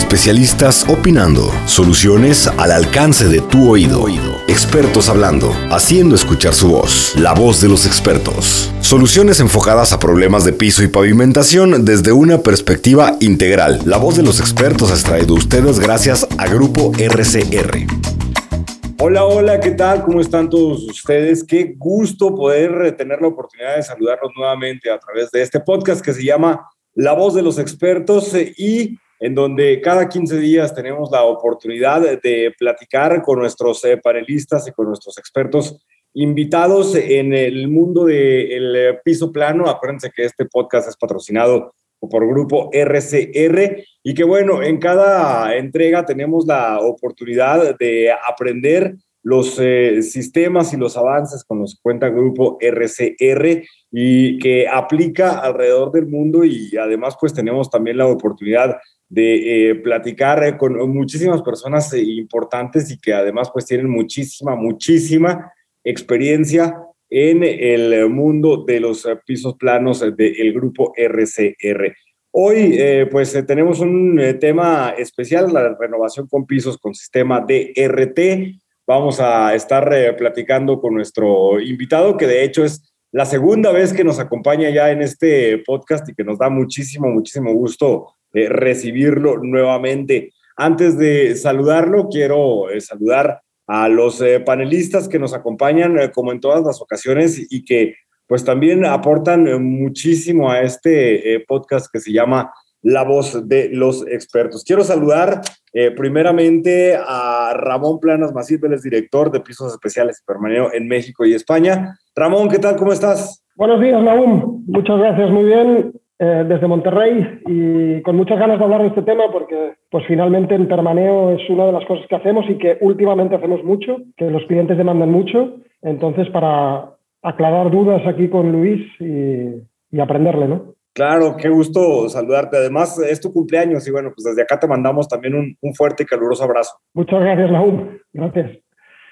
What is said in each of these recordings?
Especialistas opinando. Soluciones al alcance de tu oído. Expertos hablando. Haciendo escuchar su voz. La voz de los expertos. Soluciones enfocadas a problemas de piso y pavimentación desde una perspectiva integral. La voz de los expertos es traído a ustedes gracias a Grupo RCR. Hola, hola, ¿qué tal? ¿Cómo están todos ustedes? Qué gusto poder tener la oportunidad de saludarlos nuevamente a través de este podcast que se llama La voz de los expertos y en donde cada 15 días tenemos la oportunidad de platicar con nuestros eh, panelistas y con nuestros expertos invitados en el mundo del piso plano. Acuérdense que este podcast es patrocinado por Grupo RCR y que bueno, en cada entrega tenemos la oportunidad de aprender los eh, sistemas y los avances con los que cuenta Grupo RCR y que aplica alrededor del mundo y además pues tenemos también la oportunidad de eh, platicar eh, con muchísimas personas eh, importantes y que además pues tienen muchísima, muchísima experiencia en el mundo de los pisos planos del grupo RCR. Hoy pues tenemos un tema especial, la renovación con pisos con sistema DRT. Vamos a estar platicando con nuestro invitado, que de hecho es la segunda vez que nos acompaña ya en este podcast y que nos da muchísimo, muchísimo gusto eh, recibirlo nuevamente. Antes de saludarlo, quiero eh, saludar a los eh, panelistas que nos acompañan como en todas las ocasiones y que pues también aportan muchísimo a este podcast que se llama La voz de los expertos. Quiero saludar primeramente a Ramón Planas Masip, director de pisos especiales y permanente en México y España. Ramón, ¿qué tal? ¿Cómo estás? Buenos días, Naum. Muchas gracias, muy bien. Eh, desde Monterrey y con muchas ganas de hablar de este tema porque pues finalmente en Permaneo es una de las cosas que hacemos y que últimamente hacemos mucho, que los clientes demandan mucho. Entonces, para aclarar dudas aquí con Luis y, y aprenderle, ¿no? Claro, qué gusto saludarte. Además, es tu cumpleaños y bueno, pues desde acá te mandamos también un, un fuerte y caluroso abrazo. Muchas gracias, Raúl. Gracias.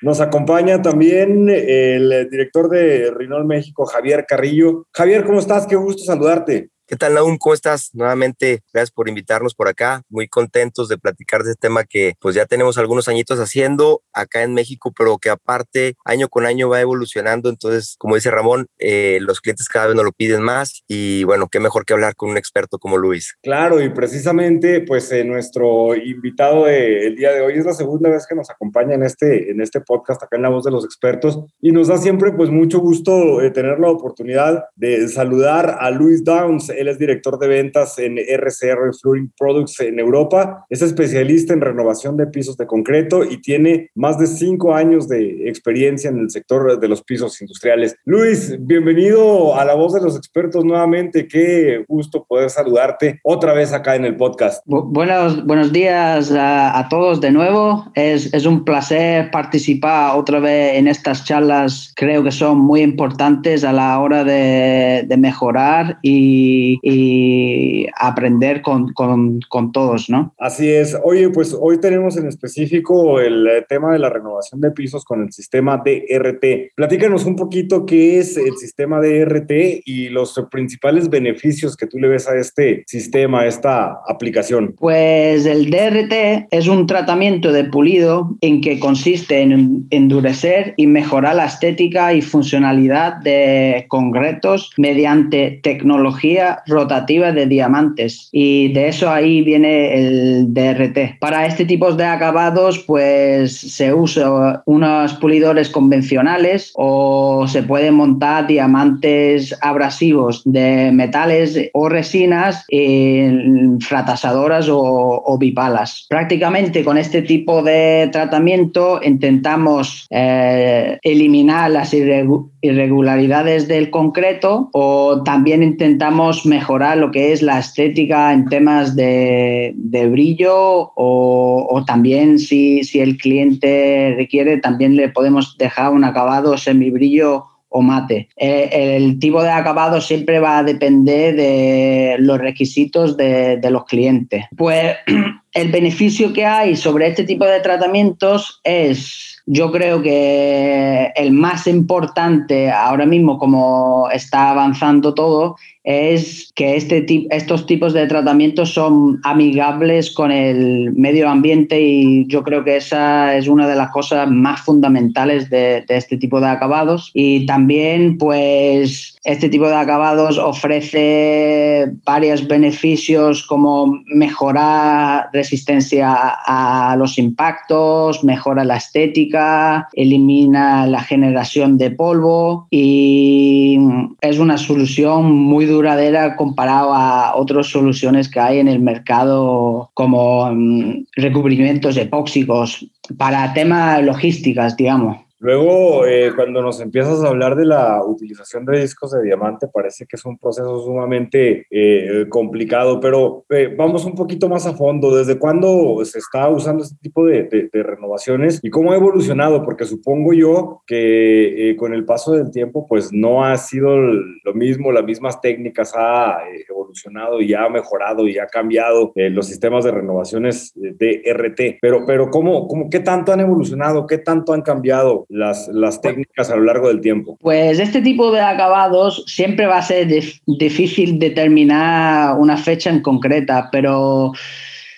Nos acompaña también el director de Rinol México, Javier Carrillo. Javier, ¿cómo estás? Qué gusto saludarte. ¿Qué tal, Naum? ¿Cómo estás? Nuevamente, gracias por invitarnos por acá. Muy contentos de platicar de este tema que pues ya tenemos algunos añitos haciendo acá en México, pero que aparte año con año va evolucionando. Entonces, como dice Ramón, eh, los clientes cada vez nos lo piden más y bueno, qué mejor que hablar con un experto como Luis. Claro, y precisamente pues eh, nuestro invitado del día de hoy es la segunda vez que nos acompaña en este, en este podcast acá en La Voz de los Expertos y nos da siempre pues mucho gusto eh, tener la oportunidad de saludar a Luis Downs él es director de ventas en RCR Flooring Products en Europa. Es especialista en renovación de pisos de concreto y tiene más de cinco años de experiencia en el sector de los pisos industriales. Luis, bienvenido a la voz de los expertos nuevamente. Qué gusto poder saludarte otra vez acá en el podcast. Buenos, buenos días a, todos de nuevo. Es, es un placer participar otra vez en estas charlas. Creo que son muy importantes a la hora de, de mejorar y y, aprender con, con, con, todos, ¿no? Así es. Oye, pues hoy tenemos en específico el eh, tema de la renovación de pisos con el sistema DRT. Platícanos un poquito qué es el sistema DRT y los principales beneficios que tú le ves a este sistema, a esta aplicación. Pues el DRT es un tratamiento de pulido en que consiste en endurecer y mejorar la estética y funcionalidad de concretos mediante tecnología rotativa de diamantes y de eso ahí viene el DRT. Para este tipo de acabados pues se usa unos pulidores convencionales o se pueden montar diamantes abrasivos de metales o resinas en fratasadoras o, bipalas. Prácticamente con este tipo de tratamiento intentamos eh, eliminar las irregularidades del concreto o también intentamos mejorar lo que es la estética en temas de, brillo o, también si, si, el cliente requiere, también le podemos dejar un acabado semibrillo o mate. Eh, el tipo de acabado siempre va a depender de los requisitos de, de los clientes. Pues el beneficio que hay sobre este tipo de tratamientos es, yo creo que el más importante ahora mismo, como está avanzando todo, es que este estos tipos de tratamientos son amigables con el medio ambiente y yo creo que esa es una de las cosas más fundamentales de, este tipo de acabados. Y también, pues, este tipo de acabados ofrece varios beneficios como mejorar resistencia a los impactos, mejora la estética, elimina la generación de polvo y es una solución muy duradera comparado a otras soluciones que hay en el mercado como mm, recubrimientos epóxicos para temas logísticas, digamos. Luego, eh, cuando nos empiezas a hablar de la utilización de discos de diamante, parece que es un proceso sumamente eh, complicado, pero eh, vamos un poquito más a fondo. ¿Desde cuándo se está usando este tipo de, renovaciones y cómo ha evolucionado? Porque supongo yo que con el paso del tiempo, pues no ha sido lo mismo, las mismas técnicas ha evolucionado y ha mejorado y ha cambiado los sistemas de renovaciones de RT. Pero, pero ¿cómo, cómo, ¿qué tanto han evolucionado? ¿Qué tanto han cambiado? Las, las técnicas a lo largo del tiempo? Pues este tipo de acabados siempre va a ser difícil determinar una fecha en concreta, pero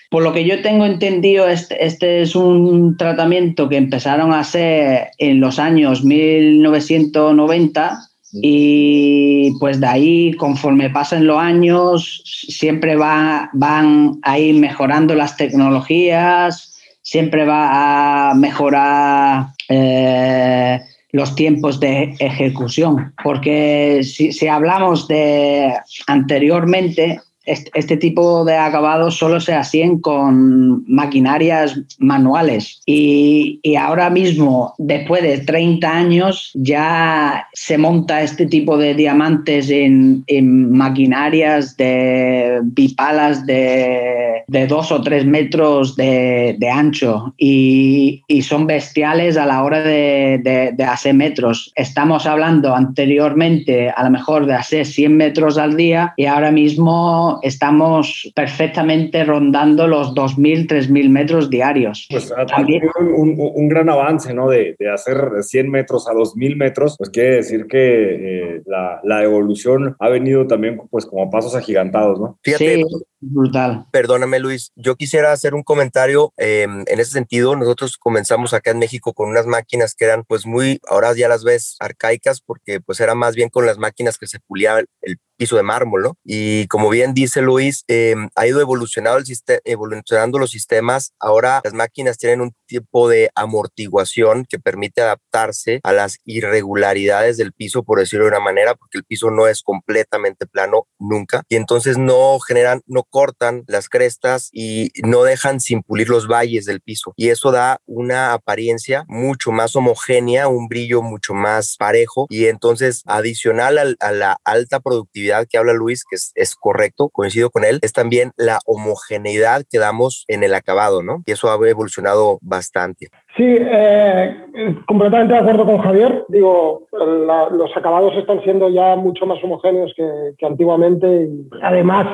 por lo que yo tengo entendido, este, este, es un tratamiento que empezaron a hacer en los años 1990 y pues de ahí, conforme pasan los años, siempre va, van a ir mejorando las tecnologías, siempre va a mejorar eh, los tiempos de ejecución, porque si, si hablamos de anteriormente, este, tipo de acabados solo se hacían con maquinarias manuales y, ahora mismo, después de 30 años, ya se monta este tipo de diamantes en, maquinarias de bipalas de, de dos o tres metros de, ancho y, son bestiales a la hora de, de hacer metros. Estamos hablando anteriormente a lo mejor de hacer 100 metros al día y ahora mismo estamos perfectamente rondando los 2.000, 3.000 metros diarios. Pues También, un, un, gran avance, ¿no? De, de, hacer 100 metros a 2.000 metros, pues quiere decir que eh, la, la, evolución ha venido también pues como pasos agigantados, ¿no? Fíjate, sí, brutal. Perdóname, Luis, yo quisiera hacer un comentario em, en ese sentido. Nosotros comenzamos acá en México con unas máquinas que eran pues muy, ahora ya las ves arcaicas porque pues era más bien con las máquinas que se pulía el piso de mármol, ¿no? Y como bien dice Luis, em, ha ido evolucionando, el evolucionando los sistemas. Ahora las máquinas tienen un tipo de amortiguación que permite adaptarse a las irregularidades del piso, por decirlo de una manera, porque el piso no es completamente plano nunca. Y entonces no generan, no cortan las crestas y no dejan sin pulir los valles del piso. Y eso da una apariencia mucho más homogénea, un brillo mucho más parejo. Y entonces, adicional a la alta productividad, que habla Luis, que es, correcto, coincido con él, es también la homogeneidad que damos en el acabado, ¿no? Y eso ha evolucionado bastante. Sí, eh, completamente de acuerdo con Javier. Digo, los acabados están siendo ya mucho más homogéneos que, que antiguamente y además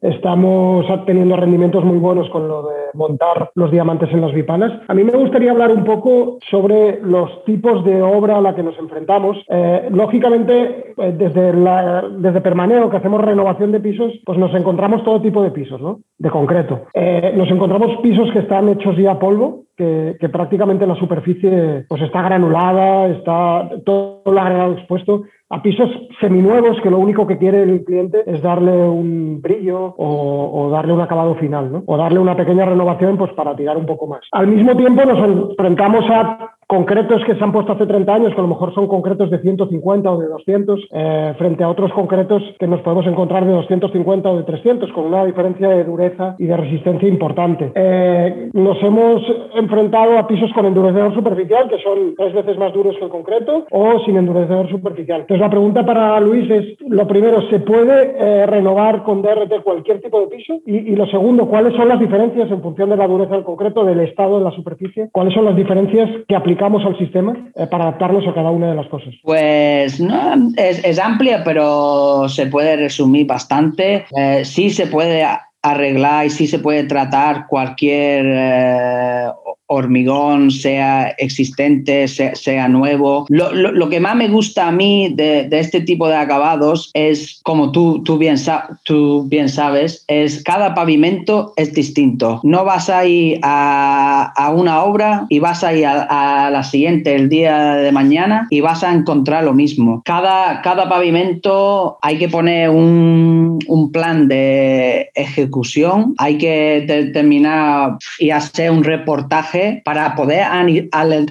Estamos teniendo rendimientos muy buenos con lo de montar los diamantes en las bipanas. A mí me gustaría hablar un poco sobre los tipos de obra a la que nos enfrentamos. Eh, lógicamente, eh, desde, la, desde Permaneo, que hacemos renovación de pisos, pues nos encontramos todo tipo de pisos, ¿no? De concreto. Eh, nos encontramos pisos que están hechos ya a polvo, que, que, prácticamente la superficie pues está granulada, está todo el agregado expuesto a pisos seminuevos que lo único que quiere el cliente es darle un brillo o, darle un acabado final, ¿no? O darle una pequeña renovación pues para tirar un poco más. Al mismo tiempo nos enfrentamos a concretos que se han puesto hace 30 años, que a lo mejor son concretos de 150 o de 200, eh, frente a otros concretos que nos podemos encontrar de 250 o de 300, con una diferencia de dureza y de resistencia importante. Eh, nos hemos enfrentado a pisos con endurecedor superficial, que son tres veces más duros que el concreto, o sin endurecedor superficial. Entonces, la pregunta para Luis es, lo primero, ¿se puede eh, renovar con DRT cualquier tipo de piso? Y, y lo segundo, ¿cuáles son las diferencias en función de la dureza del concreto, del estado de la superficie? ¿Cuáles son las diferencias que aplicamos al sistema eh, para adaptarnos a cada una de las cosas? Pues no, es, amplia, pero se puede resumir bastante. Eh, sí se puede arreglar y sí se puede tratar cualquier eh, hormigón, sea existente, sea, nuevo. Lo, que más me gusta a mí de, este tipo de acabados es, como tú, tú, bien tú bien sabes, es cada pavimento es distinto. No vas a ir a, una obra y vas a ir a, la siguiente el día de mañana y vas a encontrar lo mismo. Cada, cada pavimento hay que poner un, un plan de ejecución, hay que determinar y hacer un reportaje para poder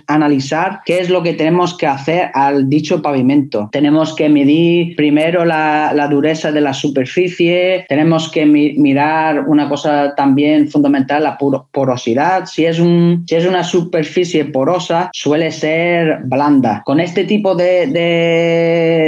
analizar qué es lo que tenemos que hacer al dicho pavimento. Tenemos que medir primero la, dureza de la superficie, tenemos que mirar una cosa también fundamental, la porosidad. Si es, un, si es una superficie porosa, suele ser blanda. Con este tipo de,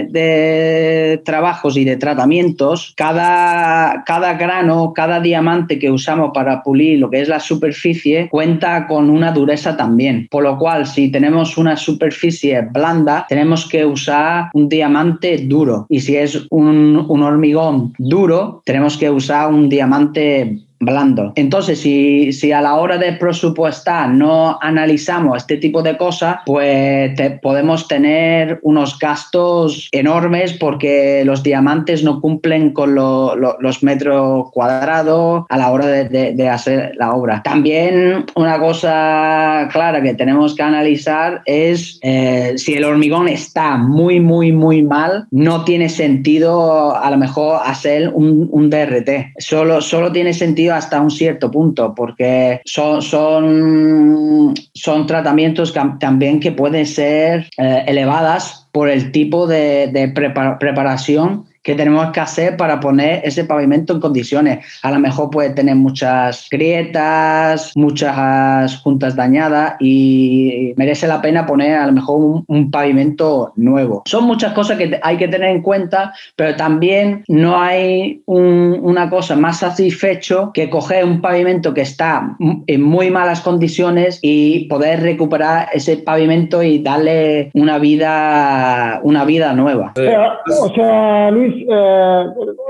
de, trabajos y de tratamientos, cada, cada grano, cada diamante que usamos para pulir lo que es la superficie, cuenta con una dureza también. Por lo cual, si tenemos una superficie blanda, tenemos que usar un diamante duro. Y si es un, hormigón duro, tenemos que usar un diamante blando. Entonces, si, si, a la hora de presupuestar no analizamos este tipo de cosas, pues podemos tener unos gastos enormes porque los diamantes no cumplen con los metros cuadrados a la hora de, hacer la obra. También una cosa clara que tenemos que analizar es eh, si el hormigón está muy, muy, muy mal, no tiene sentido a lo mejor hacer un, un DRT. Solo, solo tiene sentido hasta un cierto punto, porque son, son, son tratamientos también que pueden ser eh, elevadas por el tipo de, de preparación que tenemos que hacer para poner ese pavimento en condiciones. A lo mejor puede tener muchas grietas, muchas juntas dañadas y merece la pena poner a lo mejor un, pavimento nuevo. Son muchas cosas que hay que tener en cuenta, pero también no hay una cosa más satisfecho que coger un pavimento que está en muy malas condiciones y poder recuperar ese pavimento y darle una vida, una vida nueva. o sea Luis, eh,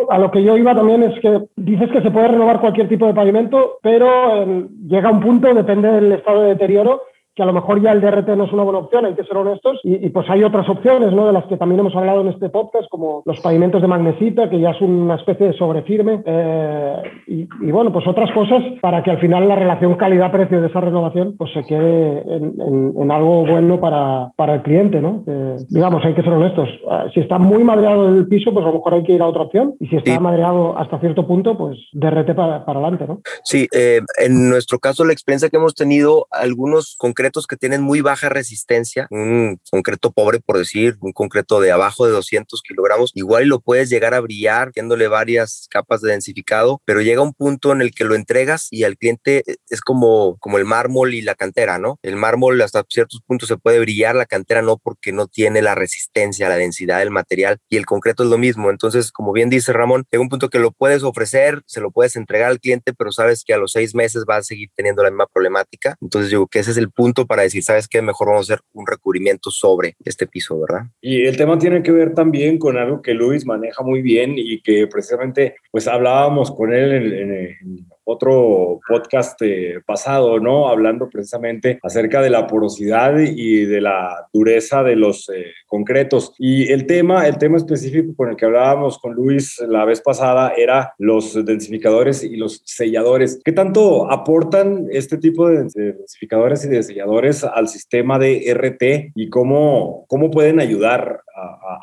a lo que yo iba también es que dices que se puede renovar cualquier tipo de pavimento, pero eh, llega un punto, depende del estado de deterioro, que a lo mejor ya el DRT no es una buena opción, hay que ser honestos, y, pues hay otras opciones, ¿no? De las que también hemos hablado en este podcast, como los pavimentos de magnesita, que ya es una especie de sobrefirme, eh, y, bueno, pues otras cosas para que al final la relación calidad-precio de esa renovación pues se quede en, algo bueno para, para, el cliente, ¿no? digamos, hay que ser honestos. Ah, si está muy madreado el piso, pues a lo mejor hay que ir a otra opción, y si está madreado hasta cierto punto, pues DRT para, para adelante, ¿no? Sí, eh, en nuestro caso la experiencia que hemos tenido, algunos concretos que tienen muy baja resistencia, un concreto pobre por decir, un concreto de abajo de 200 kilogramos, igual lo puedes llegar a brillar, dándole varias capas de densificado, pero llega un punto en el que lo entregas y al cliente eh, es como, como el mármol y la cantera, ¿no? El mármol hasta ciertos puntos se puede brillar, la cantera no porque no tiene la resistencia, la densidad del material y el concreto es lo mismo. Entonces, como bien dice Ramón, llega un punto que lo puedes ofrecer, se lo puedes entregar al cliente, pero sabes que a los seis meses va a seguir teniendo la misma problemática. Entonces, digo que ese es el punto para decir, ¿sabes qué? Mejor vamos a hacer un recubrimiento sobre este piso, ¿verdad? Y el tema tiene que ver también con algo que Luis maneja muy bien y que precisamente pues hablábamos con él en, en, otro podcast eh, pasado, ¿no? Hablando precisamente acerca de la porosidad y de la dureza de los eh, concretos. Y el tema, el tema específico con el que hablábamos con Luis la vez pasada era los densificadores y los selladores. ¿Qué tanto aportan este tipo de densificadores y de selladores al sistema de RT y cómo, cómo pueden ayudar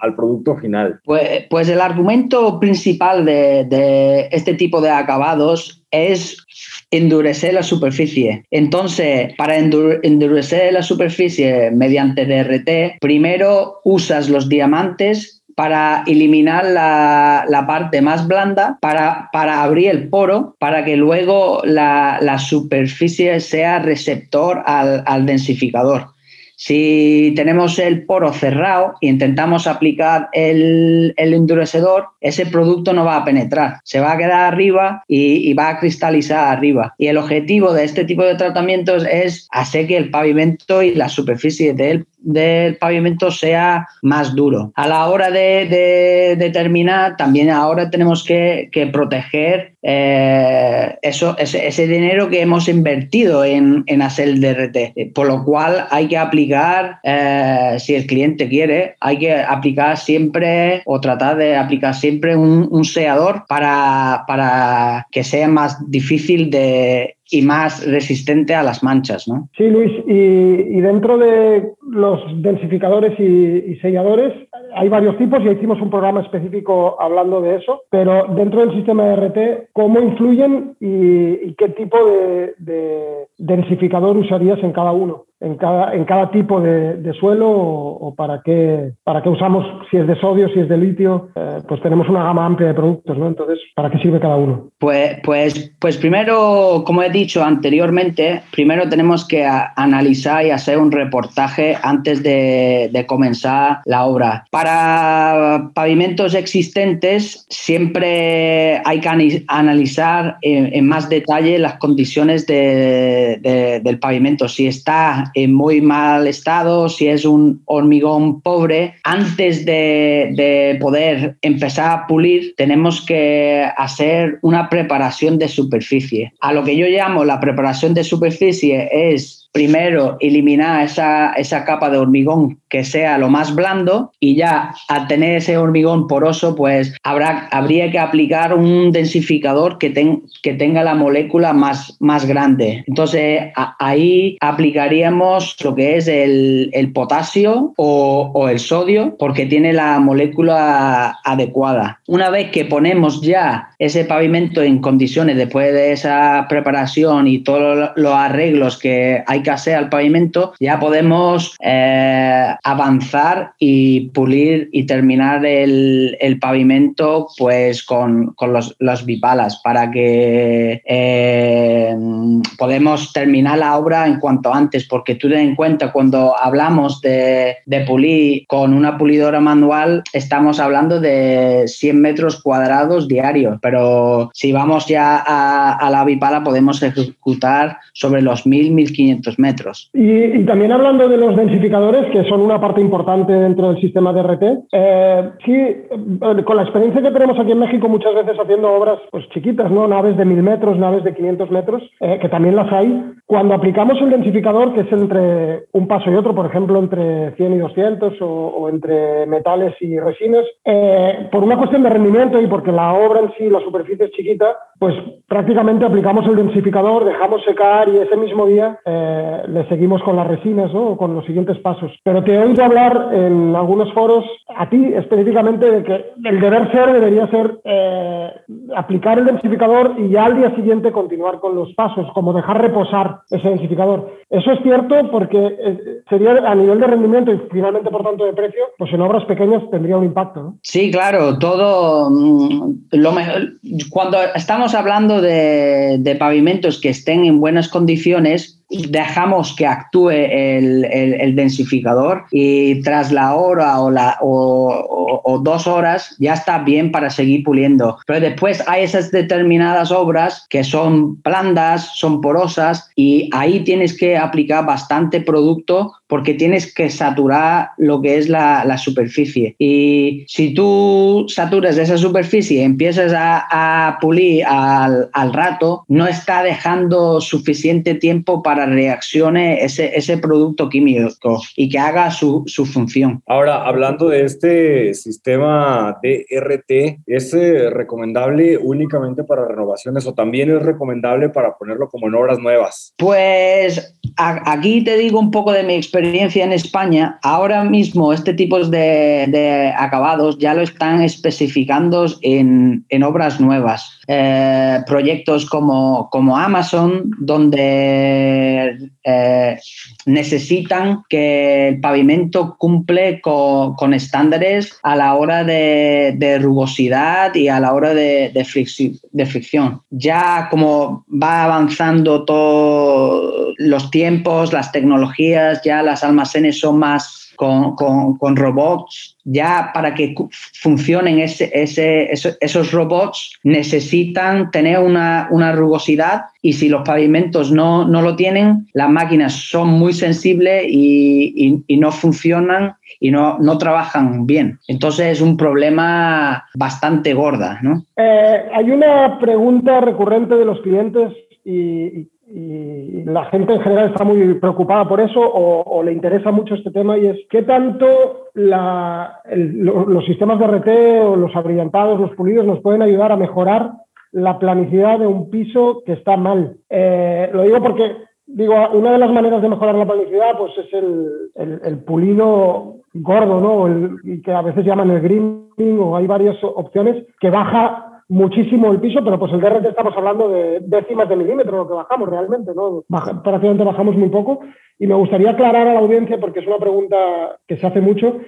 al producto final? Pues, pues, el argumento principal de, de este tipo de acabados es endurecer la superficie. Entonces, para endurecer la superficie mediante DRT, primero usas los diamantes para eliminar la, parte más blanda, para, para, abrir el poro, para que luego la, superficie sea receptor al, al densificador. Si tenemos el poro cerrado e intentamos aplicar el, endurecedor, ese producto no va a penetrar, se va a quedar arriba y, va a cristalizar arriba. Y el objetivo de este tipo de tratamientos es hacer que el pavimento y la superficie de él del pavimento sea más duro. A la hora de, determinar, también ahora tenemos que, proteger eh, eso, ese, dinero que hemos invertido en, hacer el DRT. Por lo cual hay que aplicar, eh, si el cliente quiere, hay que aplicar siempre o tratar de aplicar siempre un, un seador para, para que sea más difícil de y más resistente a las manchas, ¿no? Sí, Luis, y, dentro de los densificadores y, selladores hay varios tipos y hicimos un programa específico hablando de eso, pero dentro del sistema de RT, ¿cómo influyen y, qué tipo de densificador usarías en cada uno? en cada, en cada tipo de, suelo o, para, qué, para qué usamos, si es de sodio, si es de litio, eh, pues tenemos una gama amplia de productos, ¿no? Entonces, ¿para qué sirve cada uno? Pues, pues, pues primero, como he dicho anteriormente, primero tenemos que analizar y hacer un reportaje antes de, de comenzar la obra. Para pavimentos existentes, siempre hay que analizar en, más detalle las condiciones de, del pavimento. Si está en muy mal estado, si es un hormigón pobre, antes de, poder empezar a pulir, tenemos que hacer una preparación de superficie. A lo que yo llamo la preparación de superficie es primero eliminar esa, esa, capa de hormigón que sea lo más blando y ya al tener ese hormigón poroso, pues habrá, habría que aplicar un densificador que, que tenga la molécula más, más grande. Entonces ahí aplicaríamos lo que es el, el potasio o, o, el sodio porque tiene la molécula adecuada. Una vez que ponemos ya ese pavimento en condiciones después de esa preparación y todos los arreglos que hay que hacer al pavimento, ya podemos eh, avanzar y pulir y terminar el, pavimento pues con, los, bipalas para que eh, podemos terminar la obra en cuanto antes, porque tú ten en cuenta cuando hablamos de, pulir con una pulidora manual, estamos hablando de 100 metros cuadrados diarios, pero si vamos ya a, a la bipala podemos ejecutar sobre los 1000, 1500 metros. Y, también hablando de los densificadores, que son una parte importante dentro del sistema de RT, eh, sí, eh, con la experiencia que tenemos aquí en México muchas veces haciendo obras pues, chiquitas, ¿no? naves de 1000 metros, naves de 500 metros, eh, que también las hay, cuando aplicamos el densificador, que es entre un paso y otro, por ejemplo, entre 100 y 200 o, entre metales y resinas, por una cuestión de rendimiento y porque la obra en sí, la superficie es chiquita, pues prácticamente aplicamos el densificador, dejamos secar y ese mismo día le seguimos con las resinas ¿no? o con los siguientes pasos. Pero te he oído hablar en algunos foros, a ti específicamente, de que el deber ser debería ser eh, aplicar el densificador y ya al día siguiente continuar con los pasos, como dejar reposar ese densificador. Eso es cierto porque eh, sería a nivel de rendimiento y finalmente, por tanto, de precio, pues en obras pequeñas tendría un impacto. Sí, claro, todo mm, lo mejor. Cuando estamos hablando de, de pavimentos que estén en buenas condiciones, dejamos que actúe el, densificador y tras la hora o, la, o, dos horas ya está bien para seguir puliendo. Pero después hay esas determinadas obras que son blandas, son porosas y ahí tienes que aplicar bastante producto porque tienes que saturar lo que es la, superficie. Y si tú saturas esa superficie y empiezas a, pulir al, al rato, no está dejando suficiente tiempo para reaccione ese, ese producto químico y que haga su, su función. Ahora, hablando de este sistema DRT, ¿es eh, recomendable únicamente para renovaciones o también es recomendable para ponerlo como en obras nuevas? Pues aquí te digo un poco de mi experiencia en España. Ahora mismo este tipo de, de acabados ya lo están especificando en, en obras nuevas. Eh, proyectos como, como Amazon, donde eh, necesitan que el pavimento cumple con, estándares a la hora de, rugosidad y a la hora de, de, fricción. Ya como va avanzando todos los tiempos, las tecnologías, ya las almacenes son más con, con, robots. Ya para que funcionen ese, ese, esos, robots necesitan tener una, una, rugosidad y si los pavimentos no, no, lo tienen, las máquinas son muy sensibles y, y, no funcionan y no, no, trabajan bien. Entonces es un problema bastante gorda. ¿no? Eh, hay una pregunta recurrente de los clientes y, y la gente en general está muy preocupada por eso o, le interesa mucho este tema y es qué tanto los sistemas de RT o los abrillantados, los pulidos nos pueden ayudar a mejorar la planicidad de un piso que está mal. Eh, lo digo porque digo, una de las maneras de mejorar la planicidad pues es el, pulido gordo, ¿no? y que a veces llaman el greening o hay varias opciones que baja muchísimo el piso, pero pues el DRT estamos hablando de décimas de milímetro lo que bajamos realmente, ¿no? prácticamente bajamos muy poco. Y me gustaría aclarar a la audiencia, porque es una pregunta que se hace mucho,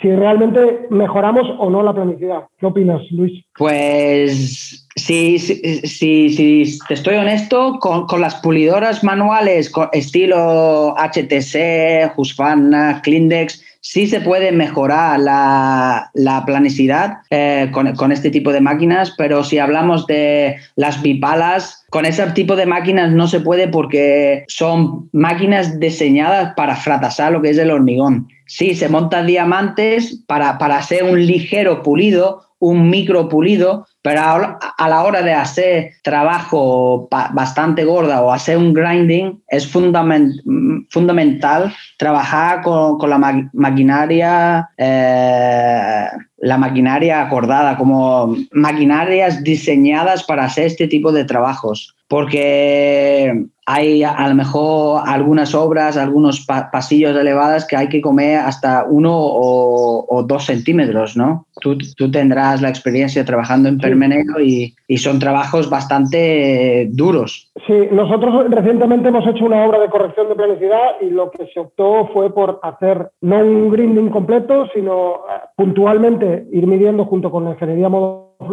si realmente mejoramos o no la planicidad. ¿Qué opinas, Luis? Pues sí, sí, te estoy honesto, con, con las pulidoras manuales estilo HTC, Husqvarna, Clindex, sí se puede mejorar la, la planicidad eh, con, este tipo de máquinas, pero si hablamos de las bipalas, con ese tipo de máquinas no se puede porque son máquinas diseñadas para fracasar lo que es el hormigón. Sí, se montan diamantes para, para hacer un ligero pulido, un micro pulido, pero a la hora de hacer trabajo bastante gorda o hacer un grinding, es fundamental trabajar con, la maquinaria, eh, la maquinaria acordada, como maquinarias diseñadas para hacer este tipo de trabajos. Porque hay a lo mejor algunas obras, algunos pasillos elevados que hay que comer hasta uno o, dos centímetros, ¿no? Tú, tú, tendrás la experiencia trabajando en permeneo y, y, son trabajos bastante duros. Sí, nosotros recientemente hemos hecho una obra de corrección de planicidad y lo que se optó fue por hacer no un grinding completo, sino eh, puntualmente ir midiendo junto con la ingeniería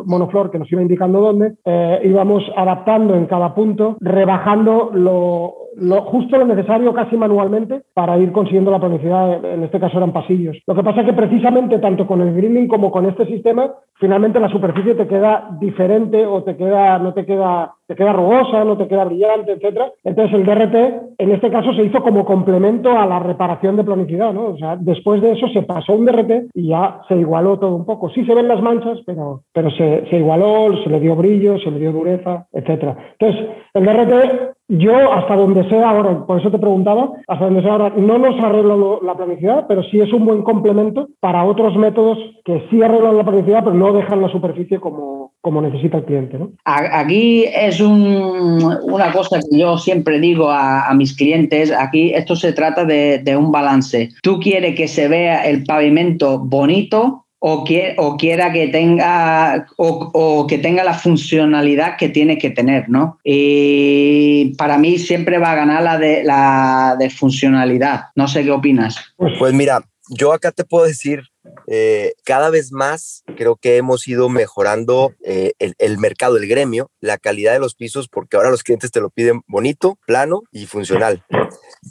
monoflor que nos iba indicando dónde, eh, íbamos adaptando en cada punto, rebajando lo, lo, justo lo necesario casi manualmente para ir consiguiendo la planicidad, en este caso eran pasillos. Lo que pasa es que precisamente tanto con el greening como con este sistema, finalmente la superficie te queda diferente o te queda, no te queda, te queda rugosa, no te queda brillante, etcétera. Entonces el DRT en este caso se hizo como complemento a la reparación de planicidad, ¿no? O sea, después de eso se pasó un DRT y ya se igualó todo un poco. Sí se ven las manchas, pero, pero se, se igualó, se le dio brillo, se le dio dureza, etcétera. Entonces, el DRT yo, hasta donde sea ahora, por eso te preguntaba, hasta donde sea ahora, no nos arreglo la planicidad, pero sí es un buen complemento para otros métodos que sí arreglan la planicidad, pero no dejan la superficie como, como necesita el cliente. ¿no? Aquí es una cosa que yo siempre digo a, mis clientes, aquí esto se trata de un balance. Tú quieres que se vea el pavimento bonito, o, o quiera que tenga o, que tenga la funcionalidad que tiene que tener, ¿no? Y para mí siempre va a ganar la de la de funcionalidad. No sé qué opinas. Pues mira, yo acá te puedo decir eh, cada vez más creo que hemos ido mejorando eh, el, mercado, el gremio, la calidad de los pisos, porque ahora los clientes te lo piden bonito, plano y funcional.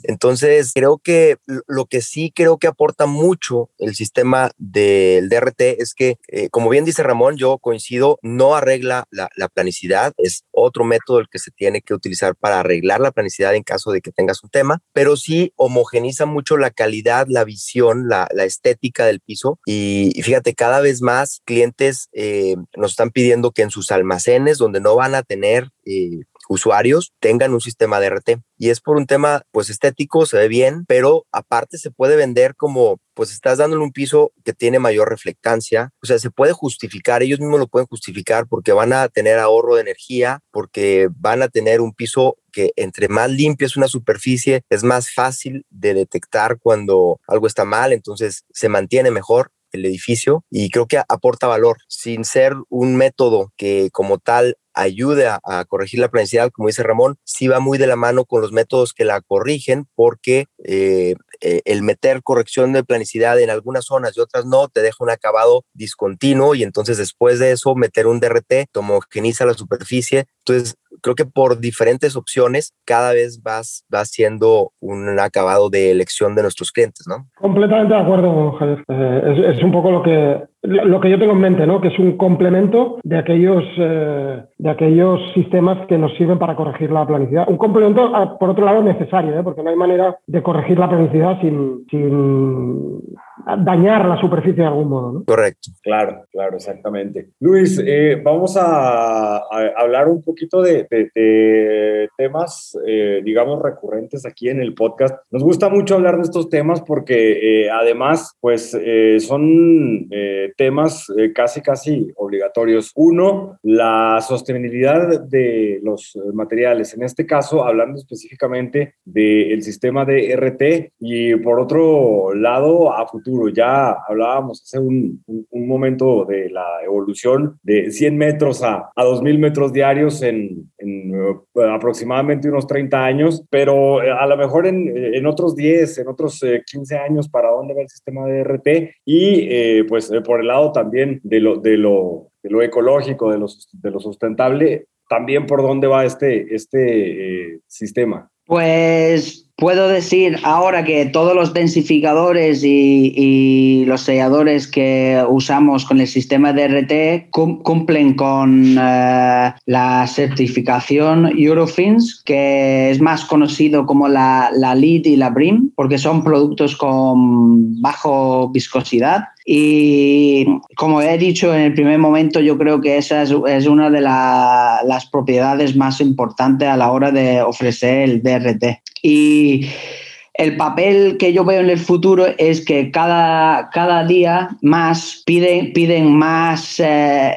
Entonces, creo que lo que sí creo que aporta mucho el sistema del DRT es que, eh, como bien dice Ramón, yo coincido, no arregla la, planicidad, es otro método el que se tiene que utilizar para arreglar la planicidad en caso de que tengas un tema, pero sí homogeniza mucho la calidad, la visión, la, estética del piso. Y, fíjate, cada vez más clientes eh, nos están pidiendo que en sus almacenes, donde no van a tener eh, usuarios tengan un sistema de RT. Y es por un tema, pues estético, se ve bien, pero aparte se puede vender como, pues estás dándole un piso que tiene mayor reflectancia. O sea, se puede justificar, ellos mismos lo pueden justificar porque van a tener ahorro de energía, porque van a tener un piso que entre más limpia es una superficie, es más fácil de detectar cuando algo está mal, entonces se mantiene mejor el edificio y creo que aporta valor sin ser un método que como tal ayude a, corregir la planicidad, como dice Ramón, sí va muy de la mano con los métodos que la corrigen, porque eh, eh, el meter corrección de planicidad en algunas zonas y otras no, te deja un acabado discontinuo y entonces después de eso meter un DRT homogeniza la superficie. Entonces, creo que por diferentes opciones cada vez vas, va siendo un acabado de elección de nuestros clientes, ¿no? Completamente de acuerdo, Javier. Eh, es, un poco lo que, lo que yo tengo en mente, ¿no? Que es un complemento de aquellos, eh, de aquellos sistemas que nos sirven para corregir la planicidad. Un complemento, ah, por otro lado, necesario, ¿eh? porque no hay manera de corregir la planicidad sin, sin dañar la superficie de algún modo. ¿no? Correcto. Claro, claro, exactamente. Luis, eh, vamos a, hablar un poquito de, temas, eh, digamos, recurrentes aquí en el podcast. Nos gusta mucho hablar de estos temas porque eh, además, pues, son temas casi, casi obligatorios. Uno, la sostenibilidad de los materiales. En este caso, hablando específicamente del sistema de RT y por otro lado, a futuro ya hablábamos hace un, momento de la evolución de 100 metros a, a 2.000 metros diarios en, eh, aproximadamente unos 30 años, pero eh, a lo mejor en, otros 10, en otros 15 eh, años, para dónde va el sistema de RT y pues por el lado también de lo, de lo, de lo ecológico, de lo, de lo sustentable, también por dónde va este, este sistema. Pues Puedo decir ahora que todos los densificadores y, los selladores que usamos con el sistema DRT cumplen con eh, la certificación Eurofins, que es más conocido como la, la y la BRIM, porque son productos con bajo viscosidad y como he dicho en el primer momento, yo creo que esa es, una de las propiedades más importantes a la hora de ofrecer el DRT. Y el papel que yo veo en el futuro es que cada, cada día más piden, piden más eh,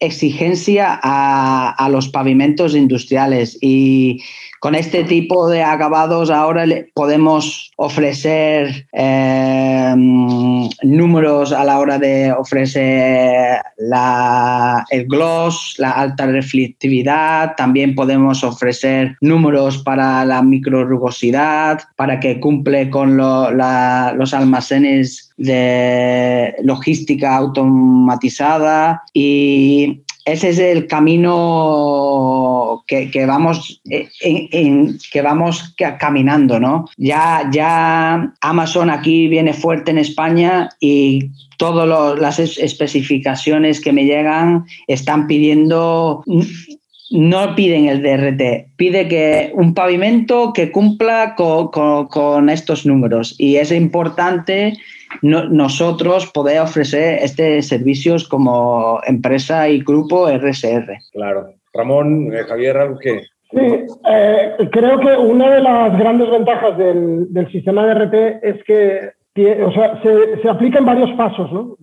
exigencia a, a, los pavimentos industriales y con este tipo de acabados ahora podemos ofrecer eh, números a la hora de ofrecer el gloss, la alta reflectividad, también podemos ofrecer números para la microrugosidad, para que cumple con los almacenes de logística automatizada. Y ese es el camino que, vamos, eh, que vamos caminando, ¿no? Ya, ya Amazon aquí viene fuerte en España y todas las especificaciones que me llegan están pidiendo no piden el DRT, pide que un pavimento que cumpla con, estos números y es importante nosotros poder ofrecer este servicios como empresa y grupo RSR. Claro. Ramón, eh, Javier, algo que... Sí, eh, creo que una de las grandes ventajas del, sistema de RT es que o sea, se, aplica en varios pasos, ¿no?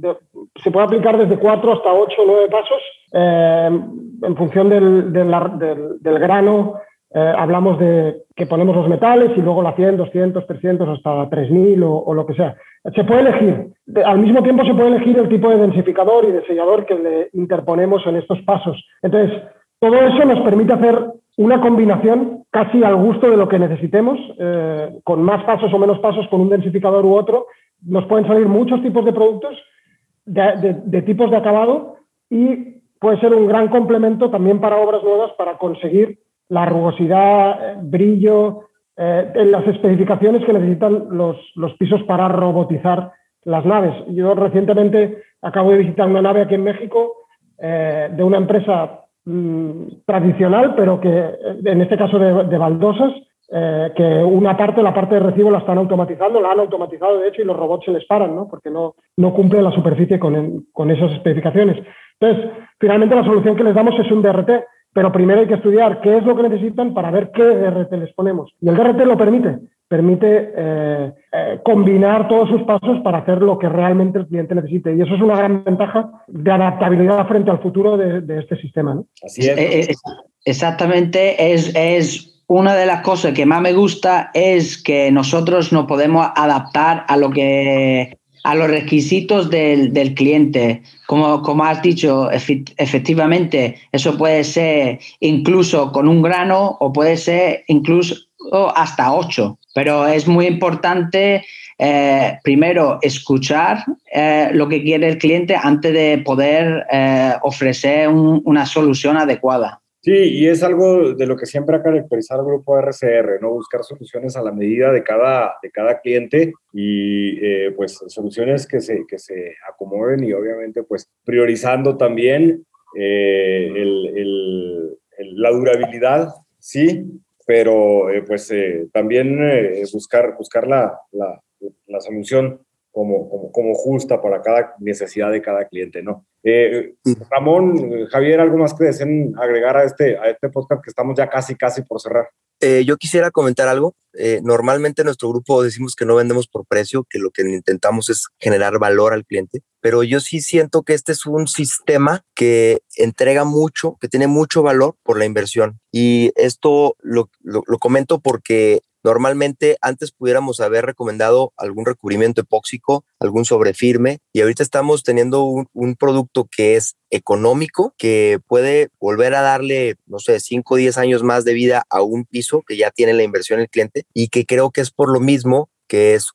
se puede aplicar desde cuatro hasta ocho o nueve pasos eh, en función del, del, grano. Hablamos de que ponemos los metales y luego la 100, 200, 300 hasta 3000 o, o lo que sea. Se puede elegir. Al mismo tiempo se puede elegir el tipo de densificador y de sellador que le interponemos en estos pasos. Entonces, todo eso nos permite hacer una combinación casi al gusto de lo que necesitemos, eh, con más pasos o menos pasos, con un densificador u otro. Nos pueden salir muchos tipos de productos, de, tipos de acabado, y puede ser un gran complemento también para obras nuevas para conseguir la rugosidad, brillo, eh, las especificaciones que necesitan los, los, pisos para robotizar las naves. Yo recientemente acabo de visitar una nave aquí en México eh, de una empresa mm, tradicional, pero que en este caso de, baldosas, eh, que una parte, la parte de recibo la están automatizando, la han automatizado de hecho y los robots se les paran, ¿no? porque no, no cumple la superficie con, con esas especificaciones. Entonces, finalmente la solución que les damos es un DRT pero primero hay que estudiar qué es lo que necesitan para ver qué DRT les ponemos. Y el DRT lo permite, permite eh, eh, combinar todos sus pasos para hacer lo que realmente el cliente necesite. Y eso es una gran ventaja de adaptabilidad frente al futuro de, este sistema. Así es. Eh, exactamente, es, es una de las cosas que más me gusta es que nosotros nos podemos adaptar a lo que a los requisitos del, del cliente. Como, como, has dicho, efectivamente, eso puede ser incluso con un grano o puede ser incluso hasta ocho. Pero es muy importante, eh, primero, escuchar eh, lo que quiere el cliente antes de poder eh, ofrecer una solución adecuada. Sí, y es algo de lo que siempre ha caracterizado el grupo RCR, ¿no? Buscar soluciones a la medida de cada, de cada cliente y eh, pues soluciones que se, que se acomoden y obviamente pues priorizando también eh, el, la durabilidad, sí, pero eh, pues también buscar, buscar la, la, la solución como, como, como, justa para cada necesidad de cada cliente, ¿no? Eh, Ramón, Javier, ¿algo más que deseen agregar a este, a este podcast que estamos ya casi, casi por cerrar? Eh, yo quisiera comentar algo. Eh, normalmente en nuestro grupo decimos que no vendemos por precio, que lo que intentamos es generar valor al cliente, pero yo sí siento que este es un sistema que entrega mucho, que tiene mucho valor por la inversión. Y esto lo, lo, lo comento porque Normalmente antes pudiéramos haber recomendado algún recubrimiento epóxico, algún sobrefirme, y ahorita estamos teniendo un, producto que es económico, que puede volver a darle, no sé, 5 o 10 años más de vida a un piso que ya tiene la inversión el cliente y que creo que es por lo mismo que es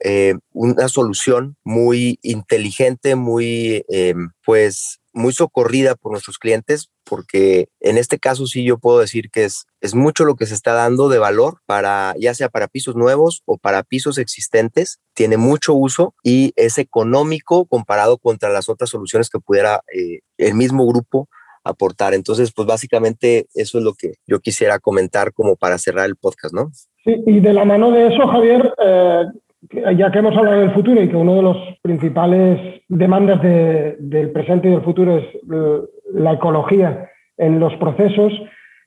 eh, una solución muy inteligente, muy, eh, pues, muy socorrida por nuestros clientes, porque en este caso sí yo puedo decir que es, es mucho lo que se está dando de valor para, ya sea para pisos nuevos o para pisos existentes, tiene mucho uso y es económico comparado contra las otras soluciones que pudiera eh, el mismo grupo aportar. Entonces, pues básicamente eso es lo que yo quisiera comentar como para cerrar el podcast, ¿no? Sí, y de la mano de eso, Javier, eh, ya que hemos hablado del futuro y que uno de los principales demandas del presente y del futuro es eh, la ecología en los procesos,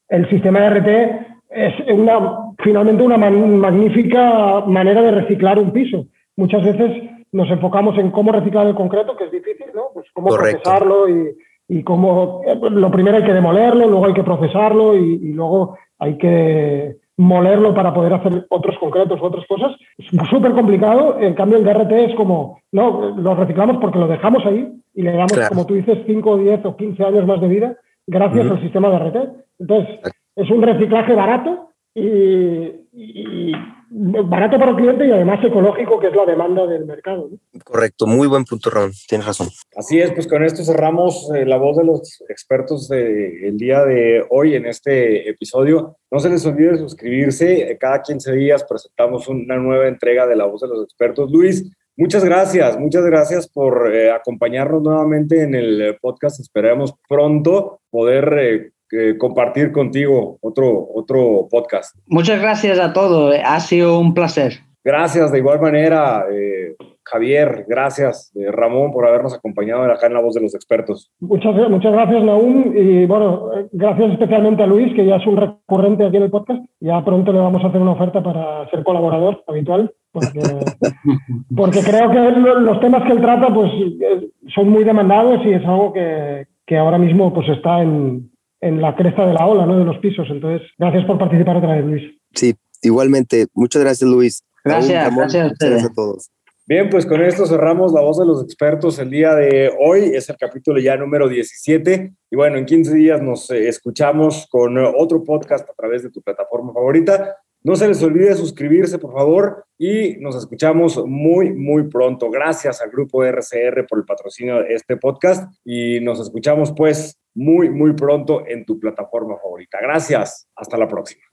el sistema de RT es una, finalmente una magnífica manera de reciclar un piso. Muchas veces nos enfocamos en cómo reciclar el concreto, que es difícil, ¿no? Pues cómo procesarlo y, y, cómo... Eh, lo primero hay que demolerlo, luego hay que procesarlo y luego hay que molerlo para poder hacer otros concretos, otras cosas. Es súper complicado. En cambio, el DRT es como, no, lo reciclamos porque lo dejamos ahí y le damos, como tú dices, 5, 10 o 15 años más de vida gracias al sistema DRT. Entonces, es un reciclaje barato y, barato para el cliente y además ecológico, que es la demanda del mercado. Correcto, muy buen punto, Ron, tienes razón. Así es, pues con esto cerramos eh, la voz de los expertos del día de hoy en este episodio. No se les olvide suscribirse, cada 15 días presentamos una nueva entrega de la voz de los expertos. Luis, Muchas gracias, muchas gracias por eh, acompañarnos nuevamente en el podcast. Esperamos pronto poder eh, compartir contigo otro, otro podcast. Muchas gracias a todos, ha sido un placer. Gracias, de igual manera, eh, Javier, gracias, eh, Ramón, por habernos acompañado acá en La Voz de los Expertos. Muchas, muchas gracias, Naum, y bueno, gracias especialmente a Luis, que ya es un recurrente aquí en el podcast. Ya pronto le vamos a hacer una oferta para ser colaborador habitual, porque, porque creo que los temas que él trata pues, eh, son muy demandados y es algo que, que ahora mismo pues, está en, en la cresta de la ola, ¿no? De los pisos. Entonces, gracias por participar otra vez, Luis. Sí, igualmente. Muchas gracias, Luis. Gracias, gracias, gracias a todos. Bien, pues con esto cerramos la voz de los expertos el día de hoy. Es el capítulo ya número 17. Y bueno, en 15 días nos eh, escuchamos con otro podcast a través de tu plataforma favorita. No se les olvide suscribirse, por favor, y nos escuchamos muy, muy pronto. Gracias al grupo RCR por el patrocinio de este podcast y nos escuchamos pues muy, muy pronto en tu plataforma favorita. Gracias. Hasta la próxima.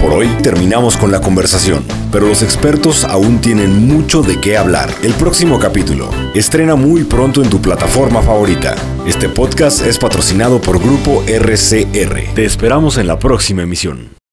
Por hoy terminamos con la conversación, pero los expertos aún tienen mucho de qué hablar. El próximo capítulo estrena muy pronto en tu plataforma favorita. Este podcast es patrocinado por Grupo RCR. Te esperamos en la próxima emisión.